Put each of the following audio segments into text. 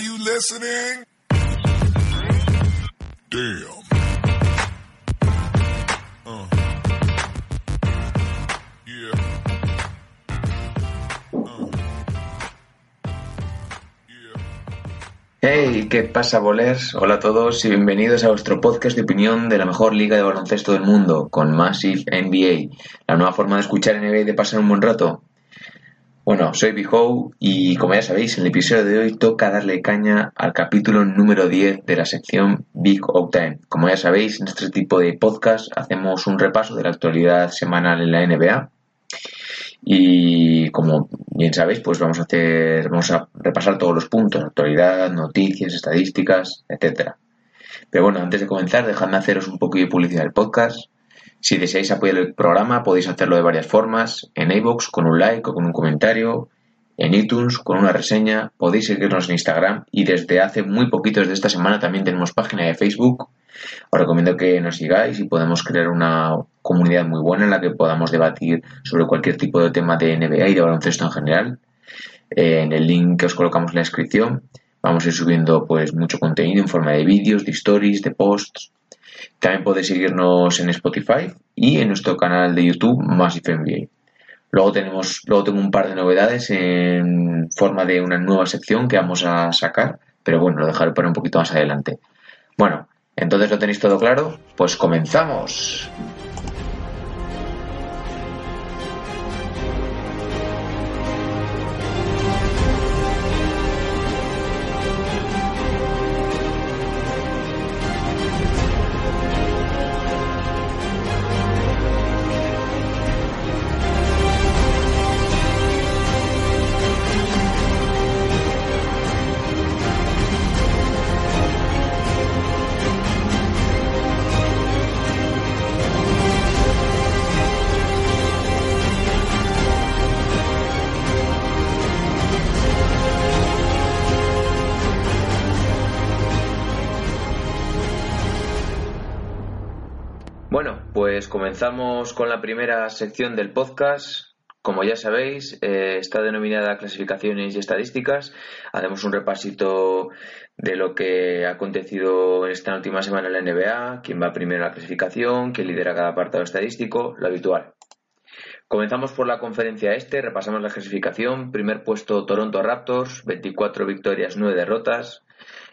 Are you listening? Damn. Uh. Uh. Yeah. Hey, ¿qué pasa, bolers? Hola a todos y bienvenidos a vuestro podcast de opinión de la mejor liga de baloncesto del mundo, con Massive NBA, la nueva forma de escuchar NBA y de pasar un buen rato. Bueno, soy Bihow y como ya sabéis, en el episodio de hoy toca darle caña al capítulo número 10 de la sección Big Out Time. Como ya sabéis, en este tipo de podcast hacemos un repaso de la actualidad semanal en la NBA. Y como bien sabéis, pues vamos a hacer, vamos a repasar todos los puntos, actualidad, noticias, estadísticas, etcétera. Pero bueno, antes de comenzar, dejadme haceros un poquito de publicidad del podcast. Si deseáis apoyar el programa, podéis hacerlo de varias formas, en iVoox con un like o con un comentario, en iTunes con una reseña, podéis seguirnos en Instagram. Y desde hace muy poquitos de esta semana también tenemos página de Facebook. Os recomiendo que nos sigáis y podemos crear una comunidad muy buena en la que podamos debatir sobre cualquier tipo de tema de NBA y de baloncesto en general. Eh, en el link que os colocamos en la descripción vamos a ir subiendo pues mucho contenido en forma de vídeos, de stories, de posts. También podéis seguirnos en Spotify y en nuestro canal de YouTube Massive NBA. Luego tenemos, luego tengo un par de novedades en forma de una nueva sección que vamos a sacar, pero bueno, lo dejaré para un poquito más adelante. Bueno, entonces lo tenéis todo claro, pues comenzamos. Bueno, pues comenzamos con la primera sección del podcast. Como ya sabéis, eh, está denominada clasificaciones y estadísticas. Hacemos un repasito de lo que ha acontecido esta última semana en la NBA, quién va primero en la clasificación, quién lidera cada apartado estadístico, lo habitual. Comenzamos por la conferencia este, repasamos la clasificación. Primer puesto Toronto Raptors, 24 victorias, 9 derrotas.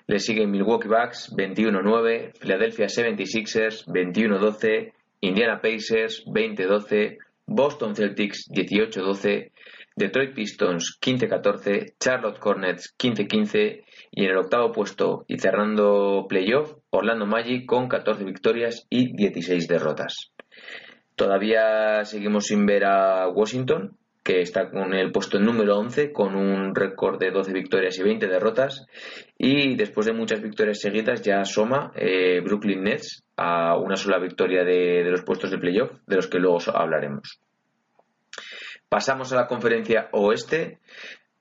Le siguen Milwaukee Bucks 21-9, Philadelphia 76ers 21-12, Indiana Pacers 20-12, Boston Celtics 18-12, Detroit Pistons 15-14, Charlotte Hornets 15-15 y en el octavo puesto y cerrando playoff Orlando Magic con 14 victorias y 16 derrotas. Todavía seguimos sin ver a Washington, que está con el puesto número 11 con un récord de 12 victorias y 20 derrotas. Y después de muchas victorias seguidas ya asoma eh, Brooklyn Nets a una sola victoria de, de los puestos de playoff, de los que luego hablaremos. Pasamos a la conferencia oeste.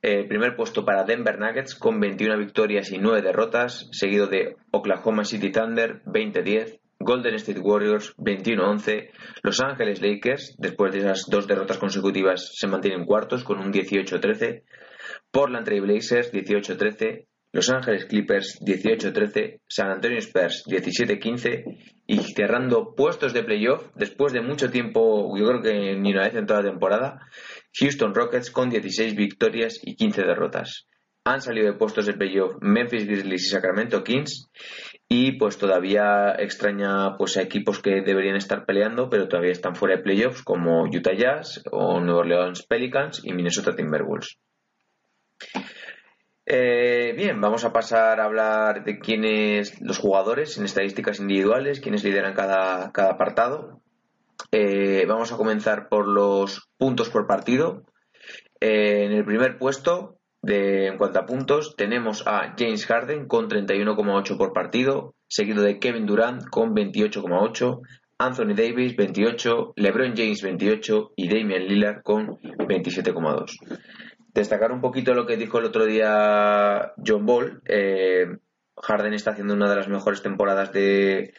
Eh, primer puesto para Denver Nuggets con 21 victorias y 9 derrotas, seguido de Oklahoma City Thunder 20-10, Golden State Warriors 21-11, Los Ángeles Lakers, después de esas dos derrotas consecutivas, se mantienen cuartos con un 18-13, Portland Trail Blazers 18-13, Los Ángeles Clippers 18-13, San Antonio Spurs 17-15 y cerrando puestos de playoff después de mucho tiempo, yo creo que ni una vez en toda la temporada, Houston Rockets con 16 victorias y 15 derrotas. Han salido de puestos de playoff Memphis Grizzlies y Sacramento Kings y pues todavía extraña pues a equipos que deberían estar peleando pero todavía están fuera de playoffs como Utah Jazz o New Orleans Pelicans y Minnesota Timberwolves. Eh, bien, vamos a pasar a hablar de quiénes los jugadores en estadísticas individuales, quiénes lideran cada, cada apartado. Eh, vamos a comenzar por los puntos por partido. Eh, en el primer puesto, de, en cuanto a puntos, tenemos a James Harden con 31,8 por partido, seguido de Kevin Durant con 28,8, Anthony Davis 28, LeBron James 28 y Damian Lillard con 27,2. Destacar un poquito lo que dijo el otro día John Ball. Eh, Harden está haciendo una de las mejores temporadas de,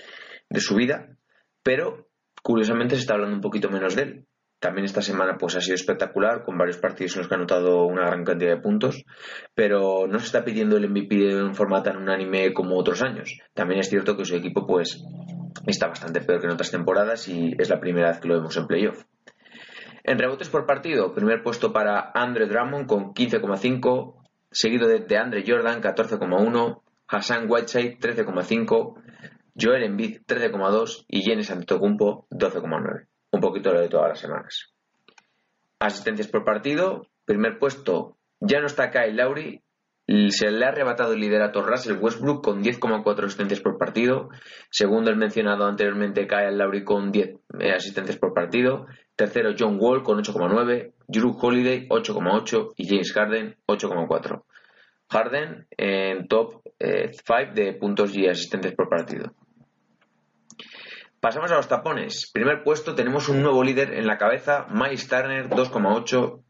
de su vida, pero curiosamente se está hablando un poquito menos de él. También esta semana pues ha sido espectacular, con varios partidos en los que ha anotado una gran cantidad de puntos, pero no se está pidiendo el MVP de un formato tan unánime como otros años. También es cierto que su equipo pues está bastante peor que en otras temporadas y es la primera vez que lo vemos en playoff. En rebotes por partido, primer puesto para Andre Drummond con 15,5, seguido de Andre Jordan 14,1, Hassan Whiteside 13,5, Joel Embiid 13,2 y Giannis Antetokounmpo 12,9 un poquito lo de todas las semanas. Asistencias por partido, primer puesto, ya no está Kyle Lowry, se le ha arrebatado el liderato Russell Westbrook con 10,4 asistencias por partido. Segundo, el mencionado anteriormente Kyle Lowry con 10 eh, asistencias por partido. Tercero, John Wall con 8,9. Drew Holiday 8,8 y James Harden 8,4. Harden en top 5 eh, de puntos y asistencias por partido. Pasamos a los tapones. Primer puesto tenemos un nuevo líder en la cabeza, Miles Turner 2,8.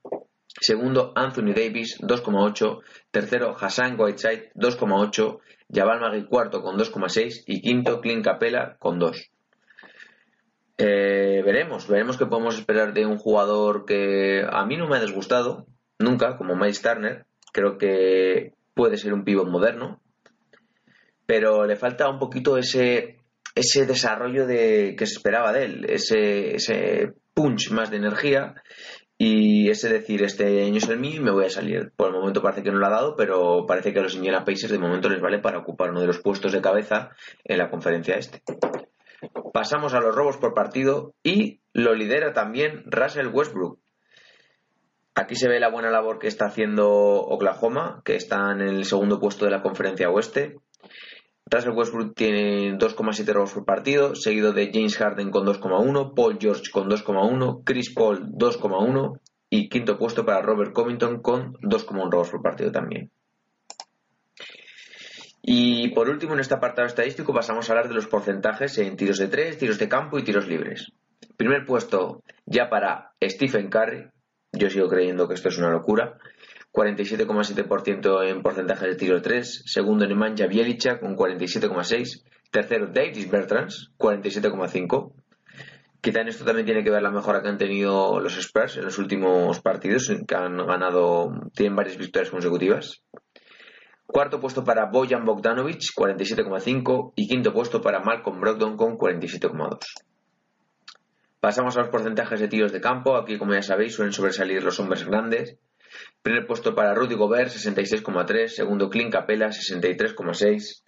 Segundo, Anthony Davis 2,8. Tercero, Hassan Whiteside 2,8. Jabal Magui cuarto con 2,6. Y quinto, Clint Capella con 2. Eh, veremos, veremos qué podemos esperar de un jugador que a mí no me ha disgustado nunca, como Miles Turner. Creo que puede ser un pivot moderno, pero le falta un poquito ese ese desarrollo de, que se esperaba de él, ese, ese punch más de energía y ese decir, este año es el mío y me voy a salir. Por el momento parece que no lo ha dado, pero parece que a los Indiana Pacers de momento les vale para ocupar uno de los puestos de cabeza en la conferencia este. Pasamos a los robos por partido y lo lidera también Russell Westbrook. Aquí se ve la buena labor que está haciendo Oklahoma, que está en el segundo puesto de la conferencia oeste. Russell Westbrook tiene 2,7 robos por partido, seguido de James Harden con 2,1, Paul George con 2,1, Chris Paul 2,1 y quinto puesto para Robert Covington con 2,1 robos por partido también. Y por último, en este apartado estadístico pasamos a hablar de los porcentajes en tiros de 3, tiros de campo y tiros libres. Primer puesto ya para Stephen Curry. Yo sigo creyendo que esto es una locura. 47,7% en porcentaje de tiro 3. Segundo, Nemanja Bielicha con 47,6. Tercero, Davis Bertrands, 47,5. Quizá en esto también tiene que ver la mejora que han tenido los Spurs en los últimos partidos, que han ganado, tienen varias victorias consecutivas. Cuarto puesto para Bojan Bogdanovic, 47,5. Y quinto puesto para Malcolm Brogdon con 47,2. Pasamos a los porcentajes de tiros de campo. Aquí, como ya sabéis, suelen sobresalir los hombres grandes. Primer puesto para Rudy Gobert, 66,3. Segundo, Clint Capella, 63,6.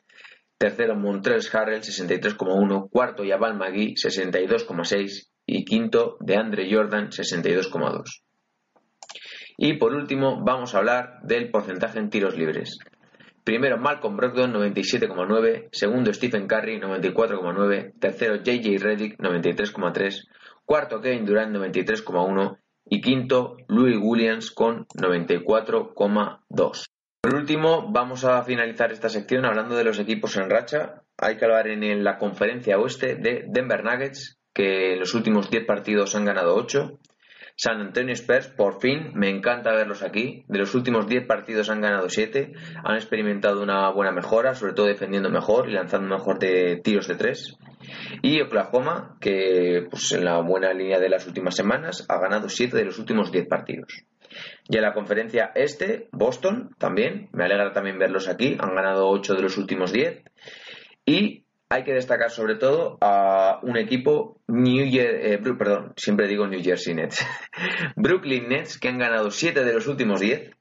Tercero, Montrez Harrell, 63,1. Cuarto, Yabal Magui, 62,6. Y quinto, de Andre Jordan, 62,2. Y por último, vamos a hablar del porcentaje en tiros libres. Primero, Malcolm Brogdon, 97,9. Segundo, Stephen Curry, 94,9. Tercero, JJ Reddick, 93,3. Cuarto, Kevin Durant, 93,1 y quinto Louis Williams con 94,2. Por último, vamos a finalizar esta sección hablando de los equipos en racha. Hay que hablar en la conferencia oeste de Denver Nuggets, que en los últimos 10 partidos han ganado 8. San Antonio Spurs, por fin, me encanta verlos aquí. De los últimos 10 partidos han ganado 7. Han experimentado una buena mejora, sobre todo defendiendo mejor y lanzando mejor de tiros de 3. Y Oklahoma, que pues, en la buena línea de las últimas semanas ha ganado 7 de los últimos 10 partidos. Y en la conferencia este, Boston también, me alegra también verlos aquí, han ganado 8 de los últimos 10. Y hay que destacar sobre todo a un equipo, New eh, perdón, siempre digo New Jersey Nets, Brooklyn Nets, que han ganado 7 de los últimos 10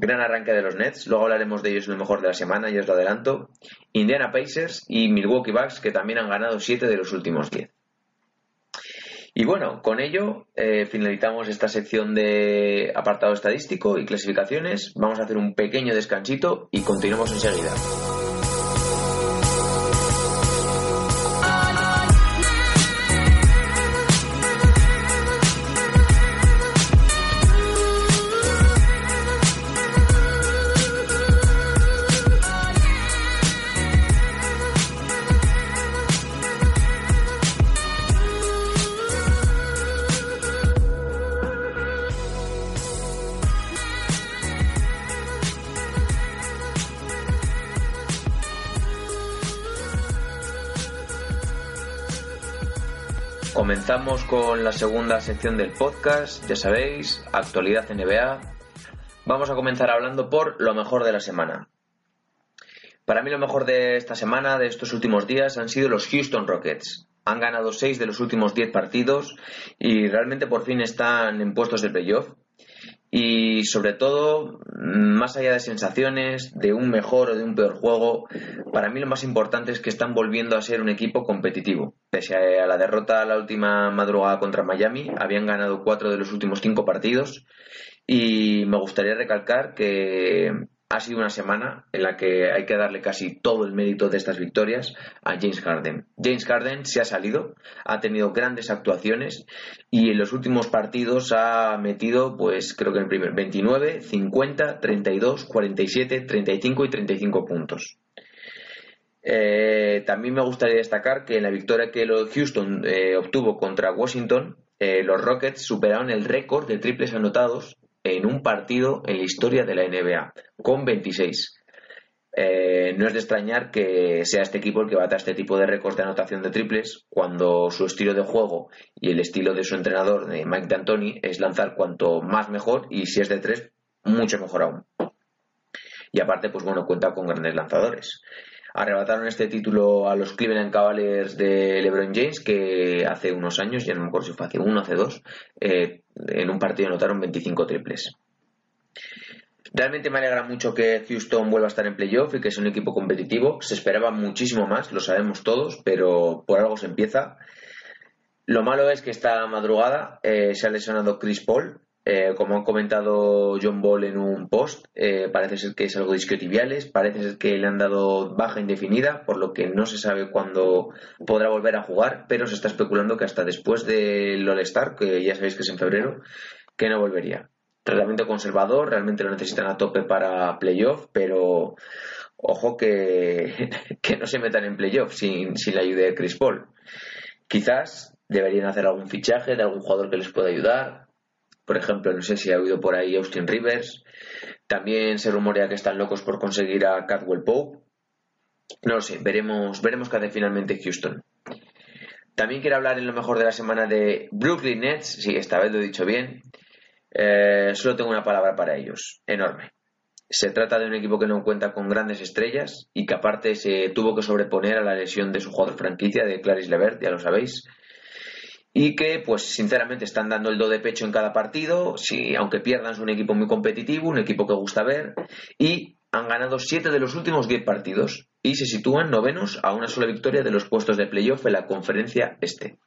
Gran arranque de los Nets, luego hablaremos de ellos en lo mejor de la semana, ya os lo adelanto. Indiana Pacers y Milwaukee Bucks, que también han ganado 7 de los últimos 10. Y bueno, con ello eh, finalizamos esta sección de apartado estadístico y clasificaciones. Vamos a hacer un pequeño descansito y continuamos enseguida. Comenzamos con la segunda sección del podcast, ya sabéis, actualidad NBA. Vamos a comenzar hablando por lo mejor de la semana. Para mí lo mejor de esta semana, de estos últimos días, han sido los Houston Rockets. Han ganado 6 de los últimos 10 partidos y realmente por fin están en puestos de playoff. Y sobre todo, más allá de sensaciones, de un mejor o de un peor juego, para mí lo más importante es que están volviendo a ser un equipo competitivo. Pese a la derrota la última madrugada contra Miami, habían ganado 4 de los últimos 5 partidos. Y me gustaría recalcar que ha sido una semana en la que hay que darle casi todo el mérito de estas victorias a James Harden. James Harden se ha salido, ha tenido grandes actuaciones y en los últimos partidos ha metido, pues creo que en el primer 29, 50, 32, 47, 35 y 35 puntos. Eh, también me gustaría destacar que en la victoria que Houston eh, obtuvo contra Washington, eh, los Rockets superaron el récord de triples anotados en un partido en la historia de la NBA, con 26. Eh, no es de extrañar que sea este equipo el que bata este tipo de récords de anotación de triples cuando su estilo de juego y el estilo de su entrenador, de Mike D'Antoni, es lanzar cuanto más mejor y si es de tres, mucho mejor aún. Y aparte, pues bueno, cuenta con grandes lanzadores. Arrebataron este título a los Cleveland Cavaliers de LeBron James, que hace unos años, ya no me acuerdo si fue hace uno o hace dos, eh, en un partido anotaron 25 triples. Realmente me alegra mucho que Houston vuelva a estar en playoff y que es un equipo competitivo. Se esperaba muchísimo más, lo sabemos todos, pero por algo se empieza. Lo malo es que esta madrugada eh, se ha lesionado Chris Paul, eh, como ha comentado John Ball en un post, eh, parece ser que es algo discotibiales, parece ser que le han dado baja indefinida, por lo que no se sabe cuándo podrá volver a jugar, pero se está especulando que hasta después del All-Star, que ya sabéis que es en febrero, que no volvería. Tratamiento conservador, realmente lo necesitan a tope para playoff, pero ojo que, que no se metan en playoff sin, sin la ayuda de Chris Paul. Quizás deberían hacer algún fichaje de algún jugador que les pueda ayudar, por ejemplo, no sé si ha oído por ahí Austin Rivers. También se rumorea que están locos por conseguir a Cadwell Pope. No lo sé, veremos, veremos qué hace finalmente Houston. También quiero hablar en lo mejor de la semana de Brooklyn Nets. Sí, esta vez lo he dicho bien. Eh, solo tengo una palabra para ellos. Enorme. Se trata de un equipo que no cuenta con grandes estrellas y que aparte se tuvo que sobreponer a la lesión de su jugador franquicia, de Clarice Levert, ya lo sabéis, y que pues sinceramente están dando el do de pecho en cada partido, si, aunque pierdan es un equipo muy competitivo, un equipo que gusta ver y han ganado 7 de los últimos 10 partidos y se sitúan novenos a una sola victoria de los puestos de playoff en la conferencia este.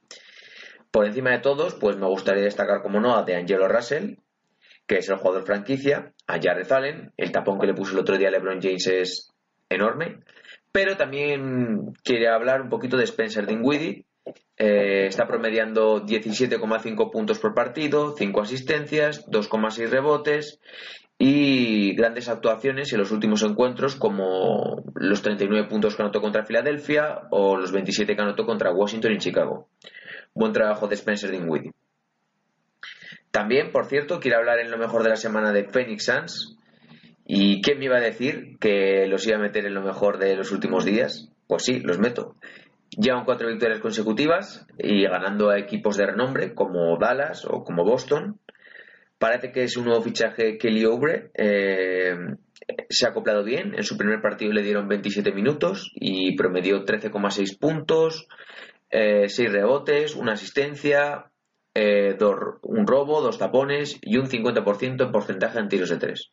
Por encima de todos, pues me gustaría destacar como no a de Angelo Russell, que es el jugador franquicia, a Jared Allen, el tapón que le puso el otro día a LeBron James es enorme, pero también quiere hablar un poquito de Spencer Dinwiddie, eh, está promediando 17,5 puntos por partido, 5 asistencias, 2,6 rebotes y grandes actuaciones en los últimos encuentros como los 39 puntos que anotó contra Filadelfia o los 27 que anotó contra Washington y Chicago. Buen trabajo de Spencer Dinwiddie. También, por cierto, quiero hablar en lo mejor de la semana de Phoenix Suns. ¿Y quién me iba a decir que los iba a meter en lo mejor de los últimos días? Pues sí, los meto. Llevan cuatro victorias consecutivas y ganando a equipos de renombre como Dallas o como Boston. Parece que es un nuevo fichaje Kelly Oubre. Eh, se ha acoplado bien. En su primer partido le dieron 27 minutos y promedió 13,6 puntos, 6 eh, rebotes, una asistencia, eh, un robo, dos tapones y un 50% en porcentaje en tiros de tres.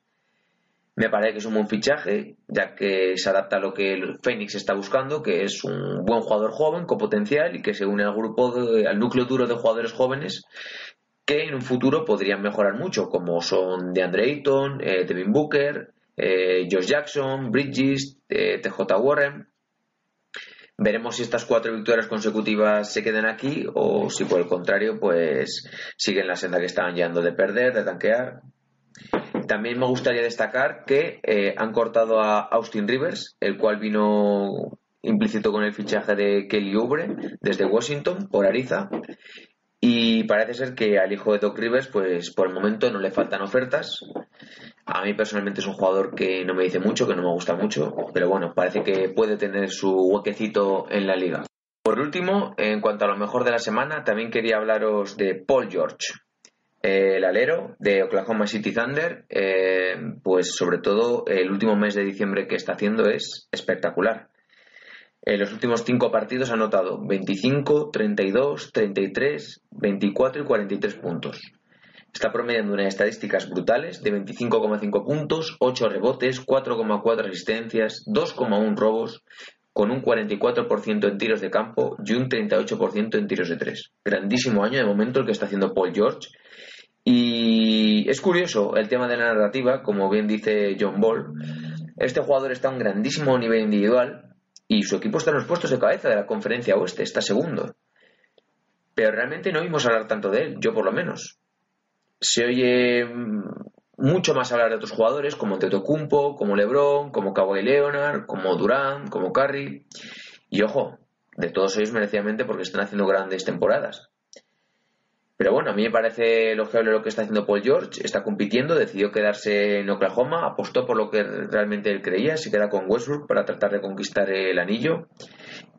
Me parece que es un buen fichaje, ya que se adapta a lo que el Phoenix está buscando, que es un buen jugador joven con potencial y que se une al grupo, al núcleo duro de jugadores jóvenes que en un futuro podrían mejorar mucho, como son DeAndre Ayton, eh, Devin Booker, eh, Josh Jackson, Bridges, eh, TJ Warren. Veremos si estas cuatro victorias consecutivas se quedan aquí o si por el contrario pues siguen la senda que estaban llevando de perder, de tanquear. También me gustaría destacar que eh, han cortado a Austin Rivers, el cual vino implícito con el fichaje de Kelly Oubre desde Washington por Ariza. Y parece ser que al hijo de Doc Rivers, pues por el momento no le faltan ofertas. A mí personalmente es un jugador que no me dice mucho, que no me gusta mucho, pero bueno, parece que puede tener su huequecito en la liga. Por último, en cuanto a lo mejor de la semana, también quería hablaros de Paul George, el alero de Oklahoma City Thunder, eh, pues sobre todo el último mes de diciembre que está haciendo es espectacular. En los últimos cinco partidos ha anotado 25, 32, 33, 24 y 43 puntos. Está promediando unas estadísticas brutales de 25,5 puntos, 8 rebotes, 4,4 asistencias, 2,1 robos, con un 44% en tiros de campo y un 38% en tiros de tres. Grandísimo año de momento el que está haciendo Paul George. Y es curioso el tema de la narrativa, como bien dice John Ball. Este jugador está a un grandísimo nivel individual y su equipo está en los puestos de cabeza de la conferencia oeste, está segundo. Pero realmente no vimos hablar tanto de él, yo por lo menos. Se oye mucho más hablar de otros jugadores como Tetocumpo, como LeBron, como Kawhi Leonard, como Durant, como Curry. Y ojo, de todos ellos merecidamente porque están haciendo grandes temporadas. Pero bueno, a mí me parece elogiable lo que está haciendo Paul George. Está compitiendo, decidió quedarse en Oklahoma, apostó por lo que realmente él creía, se queda con Westbrook para tratar de conquistar el anillo.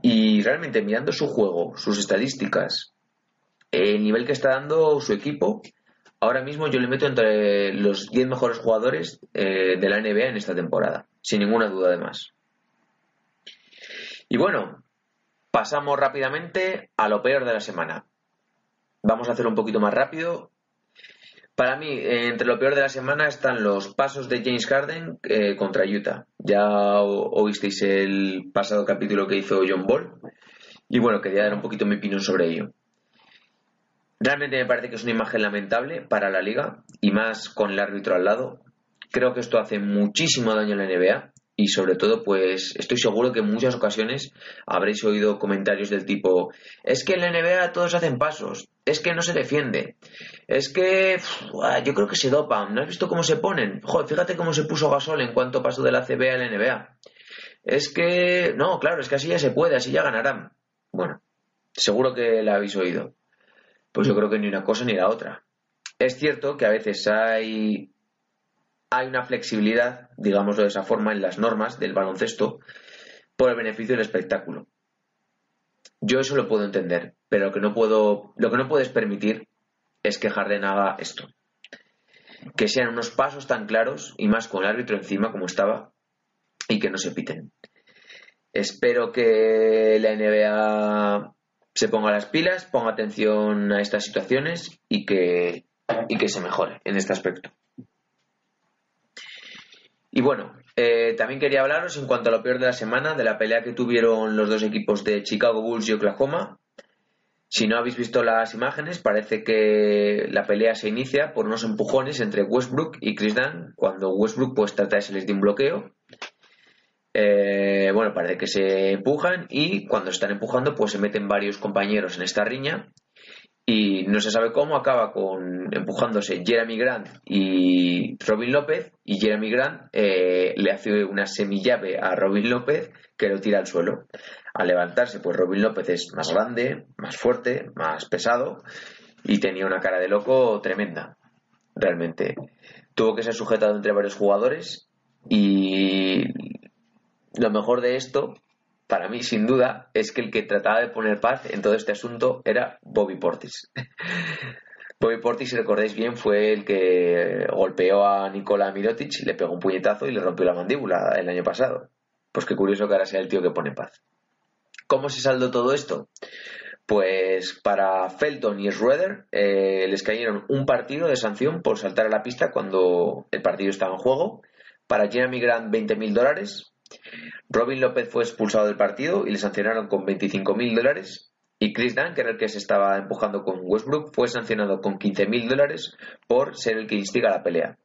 Y realmente mirando su juego, sus estadísticas, el nivel que está dando su equipo, ahora mismo yo le meto entre los 10 mejores jugadores eh, de la NBA en esta temporada, sin ninguna duda además. Y bueno, pasamos rápidamente a lo peor de la semana. Vamos a hacer un poquito más rápido. Para mí, entre lo peor de la semana están los pasos de James Harden eh, contra Utah. Ya oísteis el pasado capítulo que hizo John Ball. Y bueno, quería dar un poquito mi opinión sobre ello. Realmente me parece que es una imagen lamentable para la liga y más con el árbitro al lado. Creo que esto hace muchísimo daño a la NBA y sobre todo pues estoy seguro que en muchas ocasiones habréis oído comentarios del tipo es que en la NBA todos hacen pasos, es que no se defiende, es que yo creo que se dopan, ¿no has visto cómo se ponen? Joder, fíjate cómo se puso Gasol en cuanto pasó de la CBA a la NBA. Es que, no, claro, es que así ya se puede, así ya ganarán. Bueno, seguro que la habéis oído. Pues yo creo que ni una cosa ni la otra. Es cierto que a veces hay, hay una flexibilidad, digámoslo de esa forma, en las normas del baloncesto por el beneficio del espectáculo. Yo eso lo puedo entender, pero lo que no puedo, lo que no puedes permitir es que Harden haga esto. Que sean unos pasos tan claros y más con el árbitro encima como estaba y que no se piten. Espero que la NBA se ponga las pilas, ponga atención a estas situaciones y que, y que se mejore en este aspecto. Y bueno, eh, también quería hablaros en cuanto a lo peor de la semana, de la pelea que tuvieron los dos equipos de Chicago Bulls y Oklahoma. Si no habéis visto las imágenes, parece que la pelea se inicia por unos empujones entre Westbrook y Chris Dunn, cuando Westbrook pues trata de salir de un bloqueo eh, bueno, parece que se empujan y cuando están empujando, pues se meten varios compañeros en esta riña y no se sabe cómo acaba con empujándose Jeremy Grant y Robin López y Jeremy Grant eh, le hace una semillave a Robin López que lo tira al suelo. Al levantarse, pues Robin López es más grande, más fuerte, más pesado y tenía una cara de loco tremenda, realmente. Tuvo que ser sujetado entre varios jugadores y lo mejor de esto, para mí sin duda, es que el que trataba de poner paz en todo este asunto era Bobby Portis. Bobby Portis, si recordáis bien, fue el que golpeó a Nikola Mirotic, le pegó un puñetazo y le rompió la mandíbula el año pasado. Pues qué curioso que ahora sea el tío que pone paz. ¿Cómo se saldó todo esto? Pues para Felton y Schroeder eh, les cayeron un partido de sanción por saltar a la pista cuando el partido estaba en juego. Para Jeremy Grant 20.000 dólares Robin López fue expulsado del partido y le sancionaron con 25.000 dólares. Y Chris Dunn, que era el que se estaba empujando con Westbrook, fue sancionado con 15.000 dólares por ser el que instiga la pelea.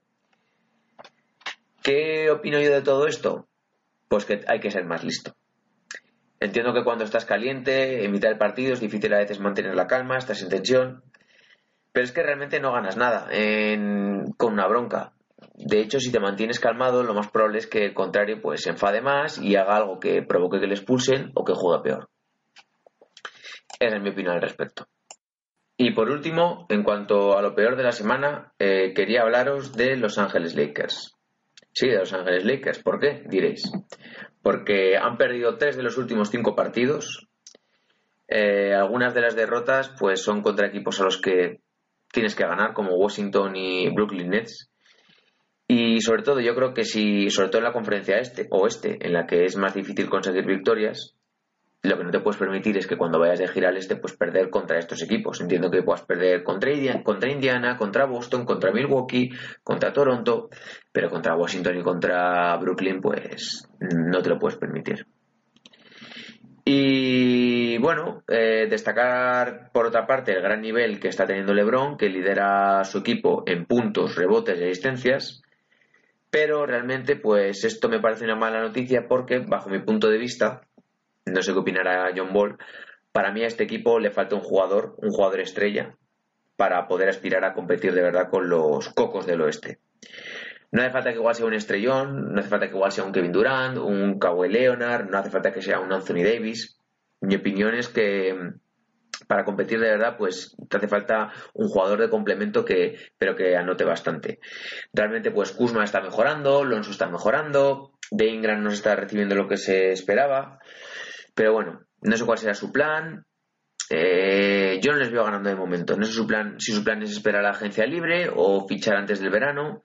¿Qué opino yo de todo esto? Pues que hay que ser más listo. Entiendo que cuando estás caliente, en mitad del partido, es difícil a veces mantener la calma, estás en tensión. Pero es que realmente no ganas nada con una bronca. De hecho, si te mantienes calmado, lo más probable es que el contrario pues se enfade más y haga algo que provoque que le expulsen o que juegue peor. Esa es mi opinión al respecto. Y por último, en cuanto a lo peor de la semana, eh, quería hablaros de Los Ángeles Lakers. Sí, de Los Ángeles Lakers. ¿Por qué? Diréis. Porque han perdido tres de los últimos cinco partidos. Eh, algunas de las derrotas pues son contra equipos a los que tienes que ganar, como Washington y Brooklyn Nets. Y sobre todo, yo creo que si, sobre todo en la conferencia este, oeste, en la que es más difícil conseguir victorias, lo que no te puedes permitir es que cuando vayas de gira al este, pues perder contra estos equipos. Entiendo que puedas perder contra, Indiana, contra Boston, contra Milwaukee, contra Toronto, pero contra Washington y contra Brooklyn, pues no te lo puedes permitir. Y bueno, eh, destacar por otra parte el gran nivel que está teniendo LeBron, que lidera su equipo en puntos, rebotes y asistencias. Pero realmente, pues esto me parece una mala noticia porque, bajo mi punto de vista, no sé qué opinará John Ball, para mí a este equipo le falta un jugador, un jugador estrella, para poder aspirar a competir de verdad con los cocos del oeste. No hace falta que igual sea un estrellón, no hace falta que igual sea un Kevin Durant, un Kawhi Leonard, no hace falta que sea un Anthony Davis. Mi opinión es que para competir de verdad, pues te hace falta un jugador de complemento que, pero que anote bastante. Realmente, pues Kuzma está mejorando, Lonzo está mejorando, De Ingram no está recibiendo lo que se esperaba. Pero bueno, no sé cuál será su plan. Eh, yo no les veo ganando de momento. No sé su plan, si su plan es esperar a la agencia libre o fichar antes del verano.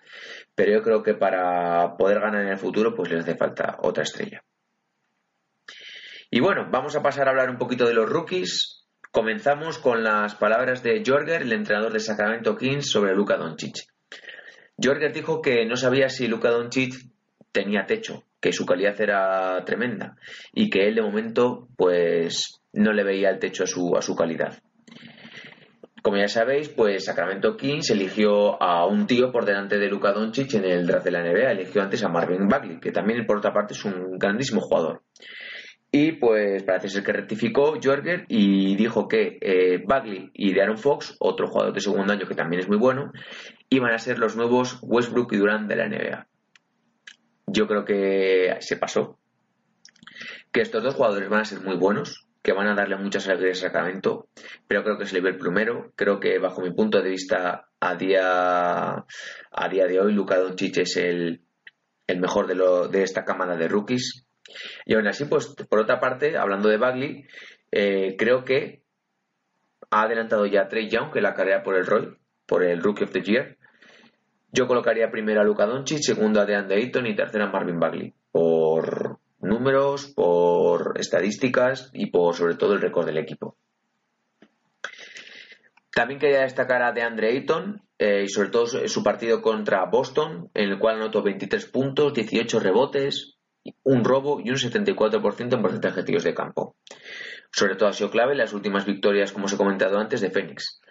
Pero yo creo que para poder ganar en el futuro, pues les hace falta otra estrella. Y bueno, vamos a pasar a hablar un poquito de los rookies. Comenzamos con las palabras de Jorger, el entrenador de Sacramento Kings, sobre Luka Doncic. Jorger dijo que no sabía si Luka Doncic tenía techo, que su calidad era tremenda y que él de momento pues no le veía el techo a su, a su calidad. Como ya sabéis, pues Sacramento Kings eligió a un tío por delante de Luka Doncic en el draft de la NBA, eligió antes a Marvin Bagley, que también por otra parte es un grandísimo jugador. Y pues parece ser que rectificó Jorger y dijo que eh, Bagley y Darren Fox, otro jugador de segundo año que también es muy bueno, iban a ser los nuevos Westbrook y Durant de la NBA yo creo que se pasó. Que estos dos jugadores van a ser muy buenos, que van a darle muchas alegrías a Sacramento, pero creo que es el primero. Creo que bajo mi punto de vista a día, a día de hoy Luka Doncic es el, el mejor de, lo, de esta cámara de rookies. Y aún así, pues por otra parte, hablando de Bagley, eh, creo que ha adelantado ya Trey Young que la carrera por el Roy, por el Rookie of the Year. Yo colocaría primero a Luka Doncic, segundo a DeAndre Ayton y tercero a Marvin Bagley. Por números, por estadísticas y por sobre todo el récord del equipo. También quería destacar a DeAndre Ayton eh, y sobre todo su partido contra Boston, en el cual anotó 23 puntos, 18 rebotes, un robo y un 74% en porcentaje de tiros de campo. Sobre todo ha sido clave las últimas victorias, como os he comentado antes, de Phoenix.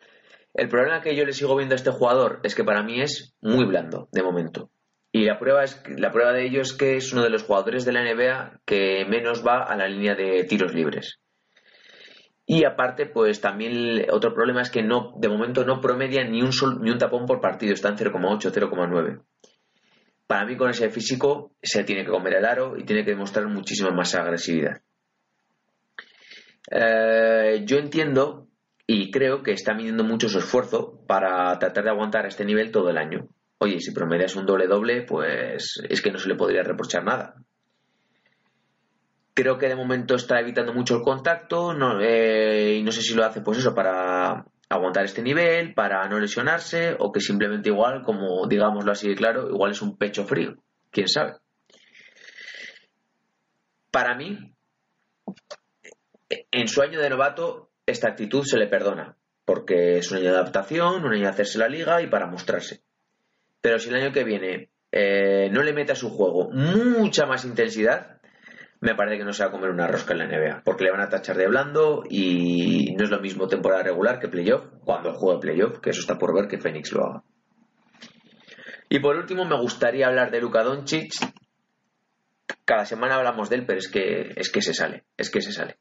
El problema que yo le sigo viendo a este jugador es que para mí es muy blando, de momento. Y la prueba, es, la prueba de ello es que es uno de los jugadores de la NBA que menos va a la línea de tiros libres. Y aparte, pues también otro problema es que de momento no promedia ni un, sol, ni un tapón por partido, está en 0,8, 0,9. Para mí con ese físico se tiene que comer el aro y tiene que demostrar muchísima más agresividad. Eh, yo entiendo y creo que está midiendo mucho su esfuerzo para tratar de aguantar este nivel todo el año. Oye, si promedias un doble-doble, pues es que no se le podría reprochar nada. Creo que de momento está evitando mucho el contacto eh, y no sé si lo hace pues eso para aguantar este nivel, para no lesionarse o que simplemente igual, como digámoslo así de claro, igual es un pecho frío, quién sabe. Para mí, en su año de novato esta actitud se le perdona, porque es un año de adaptación, un año de hacerse la liga y para mostrarse. Pero si el año que viene eh, no le mete a su juego mucha más intensidad, me parece que no se va a comer una rosca en la NBA, porque le van a tachar de blando y no es lo mismo temporada regular que playoff, cuando juega playoff, que eso está por ver que Phoenix lo haga. Y por último, me gustaría hablar de Luka Doncic. Cada semana hablamos de él, pero es que, es que se sale, es que se sale.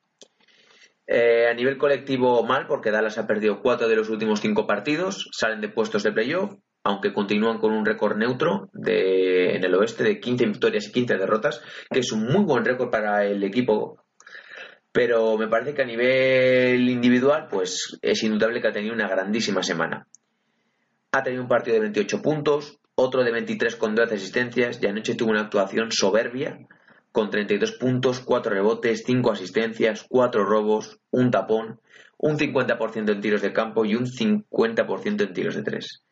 Eh, a nivel colectivo mal, porque Dallas ha perdido cuatro de los últimos cinco partidos, salen de puestos de playoff, aunque continúan con un récord neutro en el oeste de 15 victorias y 15 derrotas, que es un muy buen récord para el equipo. Pero me parece que a nivel individual, pues es indudable que ha tenido una grandísima semana. Ha tenido un partido de 28 puntos, otro de 23 con 12 asistencias y anoche tuvo una actuación soberbia con 32 puntos, 4 rebotes, 5 asistencias, 4 robos, un tapón, un 50% en tiros de campo y un 50% en tiros de 3.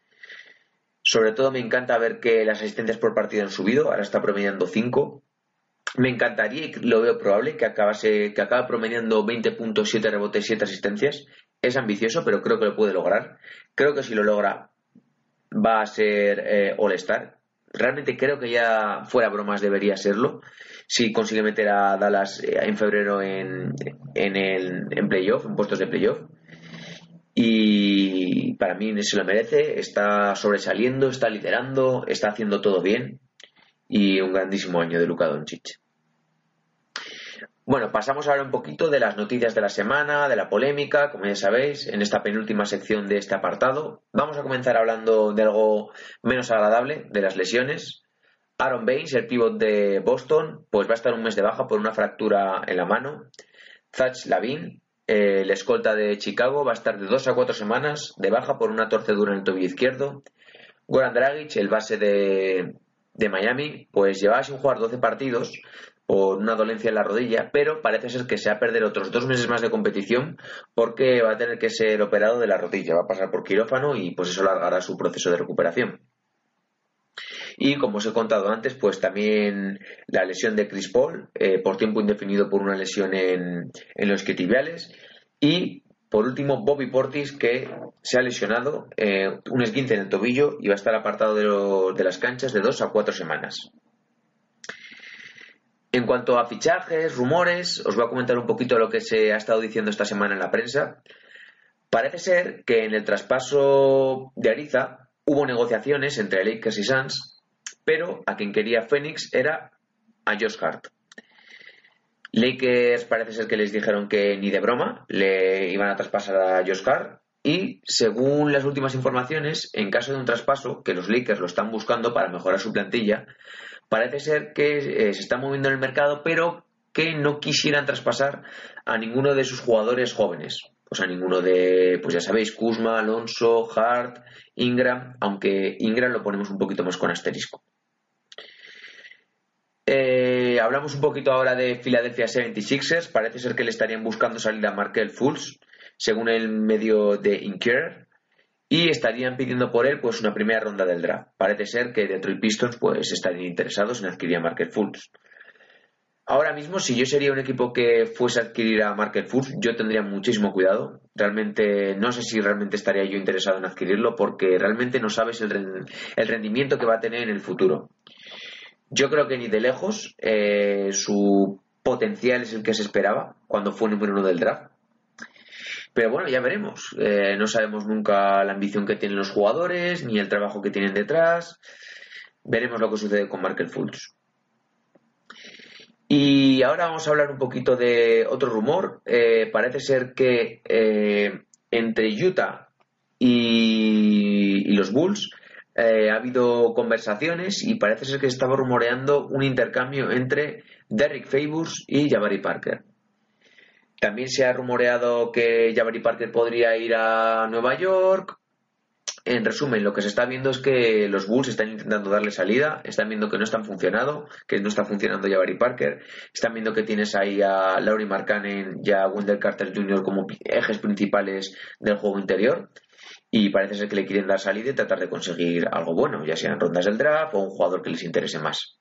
Sobre todo me encanta ver que las asistencias por partido han subido, ahora está promediando 5. Me encantaría y lo veo probable que acabase que acabe promediando 20 puntos, 7 rebotes, 7 asistencias. Es ambicioso, pero creo que lo puede lograr. Creo que si lo logra va a ser eh, All-Star. Realmente creo que ya fuera bromas debería serlo. Si consigue meter a Dallas eh, en febrero en, en, el, en playoff, en puestos de playoff. Y para mí se lo merece. Está sobresaliendo, está liderando, está haciendo todo bien. Y un grandísimo año de Luka Doncic. Bueno, pasamos ahora un poquito de las noticias de la semana, de la polémica, como ya sabéis, en esta penúltima sección de este apartado. Vamos a comenzar hablando de algo menos agradable, de las lesiones. Aaron Baines, el pívot de Boston, pues va a estar un mes de baja por una fractura en la mano. Zach Lavin, el escolta de Chicago, va a estar de dos a cuatro semanas de baja por una torcedura en el tobillo izquierdo. Goran Dragic, el base de, de Miami, pues llevaba sin jugar 12 partidos por una dolencia en la rodilla, pero parece ser que se va a perder otros dos meses más de competición porque va a tener que ser operado de la rodilla, va a pasar por quirófano y pues eso largará su proceso de recuperación. Y como os he contado antes, pues también la lesión de Chris Paul eh, por tiempo indefinido por una lesión en, los quetibiales y por último, Bobby Portis, que se ha lesionado eh, un esguince en el tobillo y va a estar apartado de, de las canchas de dos a cuatro semanas. En cuanto a fichajes, rumores, os voy a comentar un poquito lo que se ha estado diciendo esta semana en la prensa. Parece ser que en el traspaso de Ariza hubo negociaciones entre Lakers y Suns, pero a quien quería Phoenix era a Josh Hart. Lakers parece ser que les dijeron que ni de broma le iban a traspasar a Josh Hart y según las últimas informaciones, en caso de un traspaso, que los Lakers lo están buscando para mejorar su plantilla, parece ser que eh, se está moviendo en el mercado, pero que no quisieran traspasar a ninguno de sus jugadores jóvenes. O sea, ninguno de, pues ya sabéis, Kuzma, Alonso, Hart, Ingram, aunque Ingram lo ponemos un poquito más con asterisco. Eh, hablamos un poquito ahora de Philadelphia 76ers. Parece ser que le estarían buscando salir a Markel Fultz, según el medio de Inquirer y estarían pidiendo por él pues una primera ronda del draft. Parece ser que Detroit Pistons pues estarían interesados en adquirir a Market Fultz. Ahora mismo, si yo sería un equipo que fuese a adquirir a Market Fultz, yo tendría muchísimo cuidado. Realmente, no sé si realmente estaría yo interesado en adquirirlo porque realmente no sabes el, rendimiento que va a tener en el futuro. Yo creo que ni de lejos eh, su potencial es el que se esperaba cuando fue número uno del draft. Pero bueno, ya veremos. Eh, no sabemos nunca la ambición que tienen los jugadores, ni el trabajo que tienen detrás. Veremos lo que sucede con Markel Fultz. Y ahora vamos a hablar un poquito de otro rumor. Eh, parece ser que entre Utah y, los Bulls ha habido conversaciones y parece ser que se estaba rumoreando un intercambio entre Derrick Favors y Jabari Parker. También se ha rumoreado que Jabari Parker podría ir a Nueva York. En resumen, lo que se está viendo es que los Bulls están intentando darle salida, están viendo que no están funcionando, que no está funcionando Jabari Parker, están viendo que tienes ahí a Laurie Markkanen y a Wendell Carter Jr. como ejes principales del juego interior y parece ser que le quieren dar salida y tratar de conseguir algo bueno, ya sea en rondas del draft o un jugador que les interese más.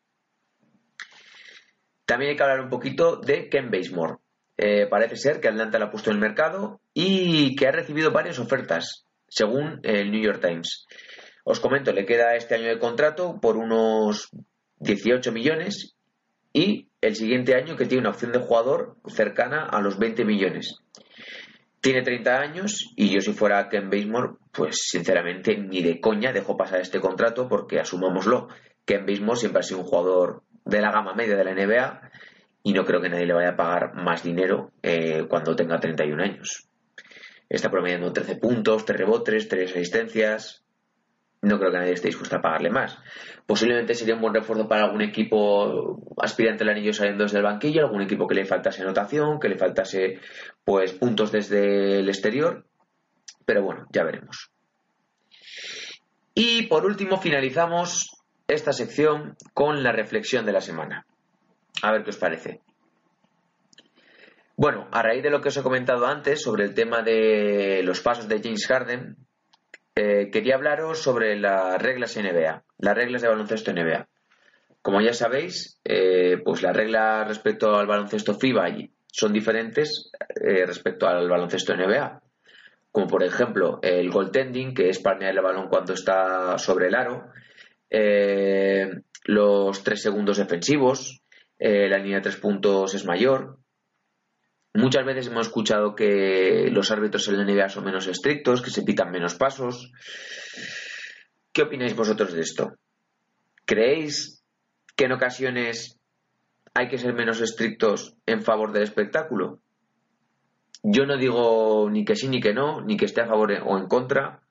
También hay que hablar un poquito de Ken Basemore. Eh, parece ser que Atlanta la ha puesto en el mercado y que ha recibido varias ofertas, según el New York Times. Os comento, le queda este año de contrato por unos 18 millones y el siguiente año que tiene una opción de jugador cercana a los 20 millones. Tiene 30 años y yo si fuera Ken Basemore, pues sinceramente ni de coña dejo pasar este contrato porque asumámoslo, Ken Basemore siempre ha sido un jugador de la gama media de la NBA y no creo que nadie le vaya a pagar más dinero eh, cuando tenga 31 años. Está promediando 13 puntos, 3 rebotes, 3 asistencias. No creo que nadie esté dispuesto a pagarle más. Posiblemente sería un buen refuerzo para algún equipo aspirante al anillo saliendo desde el banquillo, algún equipo que le faltase anotación, que le faltase pues puntos desde el exterior. Pero bueno, ya veremos. Y por último finalizamos esta sección con la reflexión de la semana. A ver qué os parece. Bueno, a raíz de lo que os he comentado antes sobre el tema de los pasos de James Harden, eh, quería hablaros sobre las reglas NBA, las reglas de baloncesto NBA. Como ya sabéis, eh, pues las reglas respecto al baloncesto FIBA son diferentes eh, respecto al baloncesto NBA. Como por ejemplo el goaltending, que es palmear el balón cuando está sobre el aro, los tres segundos defensivos, la línea de tres puntos es mayor, Muchas veces hemos escuchado que los árbitros en la NBA son menos estrictos, que se pitan menos pasos. ¿Qué opináis vosotros de esto? ¿Creéis que en ocasiones hay que ser menos estrictos en favor del espectáculo? Yo no digo ni que sí ni que no, ni que esté a favor o en contra.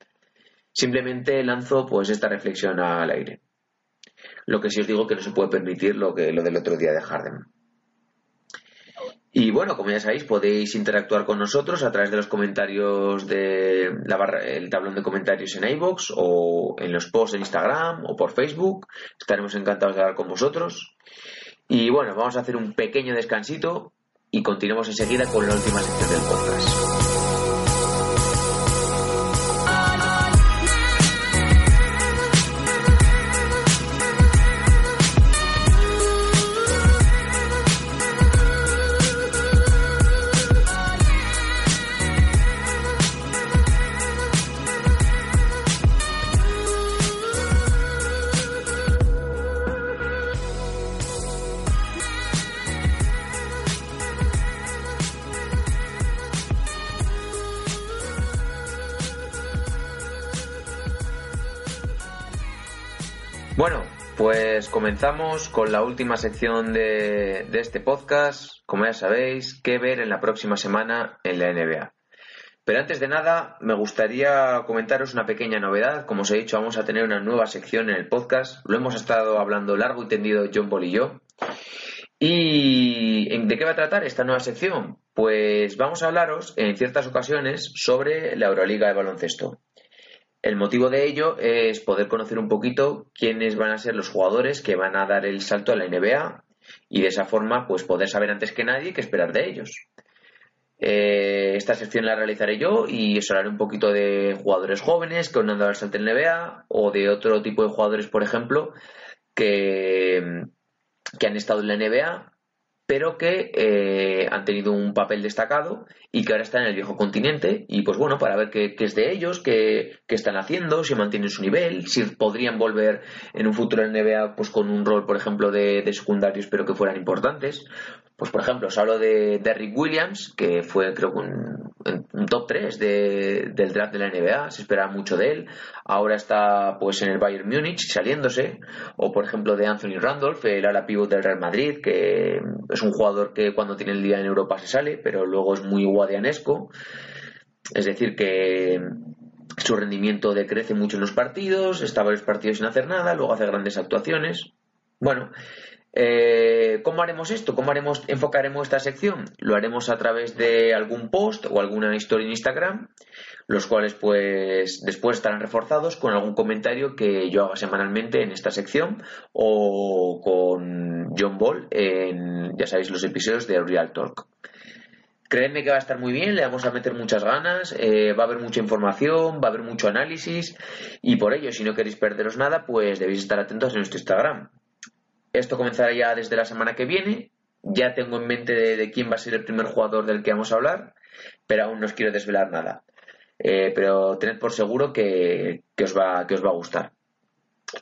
Simplemente lanzo pues esta reflexión al aire. Lo que sí os digo que no se puede permitir lo que lo del otro día de Harden. Y bueno, como ya sabéis, podéis interactuar con nosotros a través de los comentarios de la barra, el tablón de comentarios en iBox o en los posts en Instagram o por Facebook. Estaremos encantados de hablar con vosotros. Y bueno, vamos a hacer un pequeño descansito y continuamos enseguida con la última sección del podcast. Comenzamos con la última sección de, este podcast. Como ya sabéis, qué ver en la próxima semana en la NBA. Pero antes de nada, me gustaría comentaros una pequeña novedad. Como os he dicho, vamos a tener una nueva sección en el podcast. Lo hemos estado hablando largo y tendido John Ball y yo. ¿Y de qué va a tratar esta nueva sección? Pues vamos a hablaros en ciertas ocasiones sobre la Euroliga de baloncesto. El motivo de ello es poder conocer un poquito quiénes van a ser los jugadores que van a dar el salto a la NBA y de esa forma pues poder saber antes que nadie qué esperar de ellos. Eh, esta sección la realizaré yo y os hablaré un poquito de jugadores jóvenes que han dado el salto en la NBA o de otro tipo de jugadores, por ejemplo, que, que han estado en la NBA pero que eh, han tenido un papel destacado y que ahora están en el viejo continente. Y pues bueno, para ver qué, es de ellos, qué, están haciendo, si mantienen su nivel, si podrían volver en un futuro en NBA pues con un rol, por ejemplo, de, de secundarios, pero que fueran importantes. Pues por ejemplo, os hablo de Derrick Williams, que fue creo que un, top 3 del draft de la NBA, se esperaba mucho de él. Ahora está pues en el Bayern Múnich saliéndose. O por ejemplo de Anthony Randolph, el ala pivot del Real Madrid, que es un jugador que cuando tiene el día en Europa se sale, pero luego es muy guadianesco. Es decir, que su rendimiento decrece mucho en los partidos, está varios partidos sin hacer nada, luego hace grandes actuaciones. Bueno, eh, ¿Cómo haremos esto? ¿Cómo haremos, enfocaremos esta sección? Lo haremos a través de algún post o alguna historia en Instagram, los cuales pues después estarán reforzados con algún comentario que yo haga semanalmente en esta sección o con John Ball en, ya sabéis, los episodios de Real Talk. Creedme que va a estar muy bien, le vamos a meter muchas ganas, eh, va a haber mucha información, va a haber mucho análisis y por ello, si no queréis perderos nada, pues debéis estar atentos en nuestro Instagram. Esto comenzará ya desde la semana que viene. Ya tengo en mente de, quién va a ser el primer jugador del que vamos a hablar, pero aún no os quiero desvelar nada. Eh, pero tened por seguro que, os va, que os va a gustar.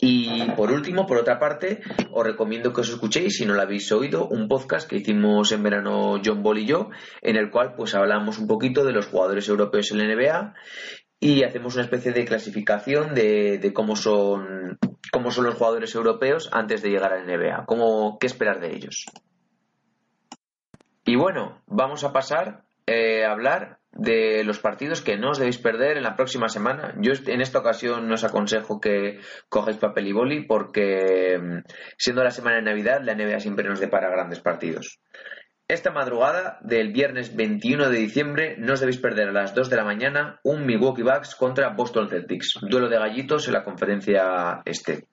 Y por último, por otra parte, os recomiendo que os escuchéis, si no lo habéis oído, un podcast que hicimos en verano John Ball y yo, en el cual pues hablamos un poquito de los jugadores europeos en la NBA y hacemos una especie de clasificación de, cómo son cómo son los jugadores europeos antes de llegar a la NBA, cómo, qué esperar de ellos. Y bueno, vamos a pasar eh, a hablar de los partidos que no os debéis perder en la próxima semana. Yo en esta ocasión no os aconsejo que cogáis papel y boli porque mm, siendo la semana de Navidad la NBA siempre nos depara grandes partidos. Esta madrugada del viernes 21 de diciembre no os debéis perder a las 2 de la mañana un Milwaukee Bucks contra Boston Celtics, duelo de gallitos en la conferencia este.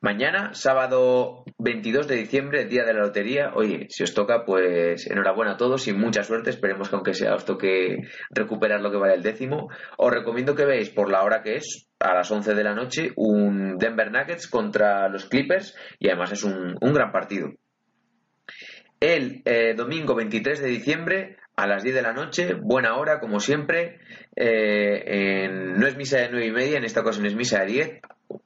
Mañana, sábado 22 de diciembre, día de la lotería. Oye, si os toca, pues enhorabuena a todos y mucha suerte. Esperemos que aunque sea os toque recuperar lo que vale el décimo. Os recomiendo que veáis por la hora que es, a las 11 de la noche, un Denver Nuggets contra los Clippers y además es un, gran partido. El eh, domingo 23 de diciembre, a las 10 de la noche, buena hora, como siempre. Eh, no es misa de 9 y media, en esta ocasión es misa de 10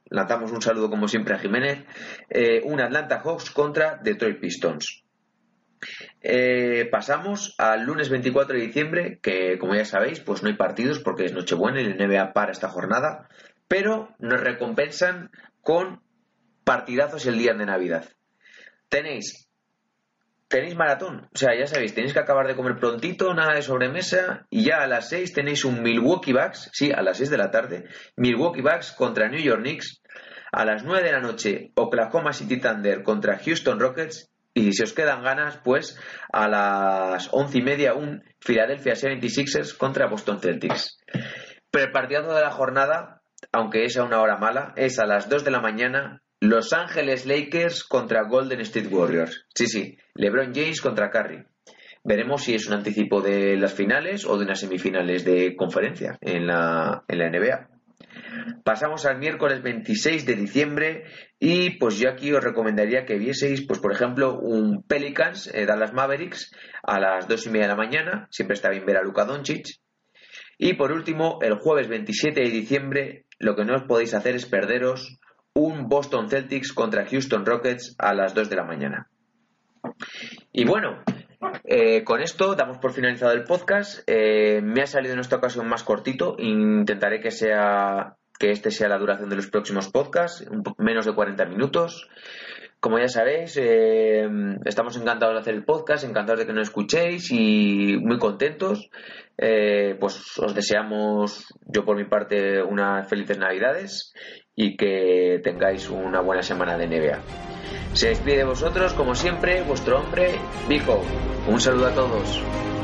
lanzamos un saludo como siempre a Jiménez, eh, un Atlanta Hawks contra Detroit Pistons. Pasamos al lunes 24 de diciembre, que como ya sabéis, pues no hay partidos porque es Nochebuena y el NBA para esta jornada, pero nos recompensan con partidazos el día de Navidad. Tenéis tenéis maratón. O sea, ya sabéis, tenéis que acabar de comer prontito, nada de sobremesa, y ya a las 6 tenéis un Milwaukee Bucks, sí, a las 6 de la tarde, Milwaukee Bucks contra New York Knicks, a las 9 de la noche Oklahoma City Thunder contra Houston Rockets, y si os quedan ganas, pues a las 11 y media un Philadelphia 76ers contra Boston Celtics. Pero el partidazo de la jornada, aunque es a una hora mala, es a las 2 de la mañana los Ángeles Lakers contra Golden State Warriors. Sí, sí, LeBron James contra Curry. Veremos si es un anticipo de las finales o de unas semifinales de conferencia en la, en la NBA. Pasamos al miércoles 26 de diciembre y pues yo aquí os recomendaría que vieseis, pues por ejemplo, un Pelicans, eh, Dallas Mavericks, a las dos y media de la mañana. Siempre está bien ver a Luka Doncic. Y por último, el jueves 27 de diciembre, lo que no os podéis hacer es perderos un Boston Celtics contra Houston Rockets a las 2 de la mañana. Y bueno, eh, con esto damos por finalizado el podcast. Eh, me ha salido en esta ocasión más cortito. Intentaré que sea que este sea la duración de los próximos podcasts, menos de 40 minutos. Como ya sabéis, eh, estamos encantados de hacer el podcast, encantados de que nos escuchéis y muy contentos. pues os deseamos, yo por mi parte, unas felices Navidades y que tengáis una buena semana de NBA. Se despide de vosotros, como siempre, vuestro hombre, Vico. Un saludo a todos.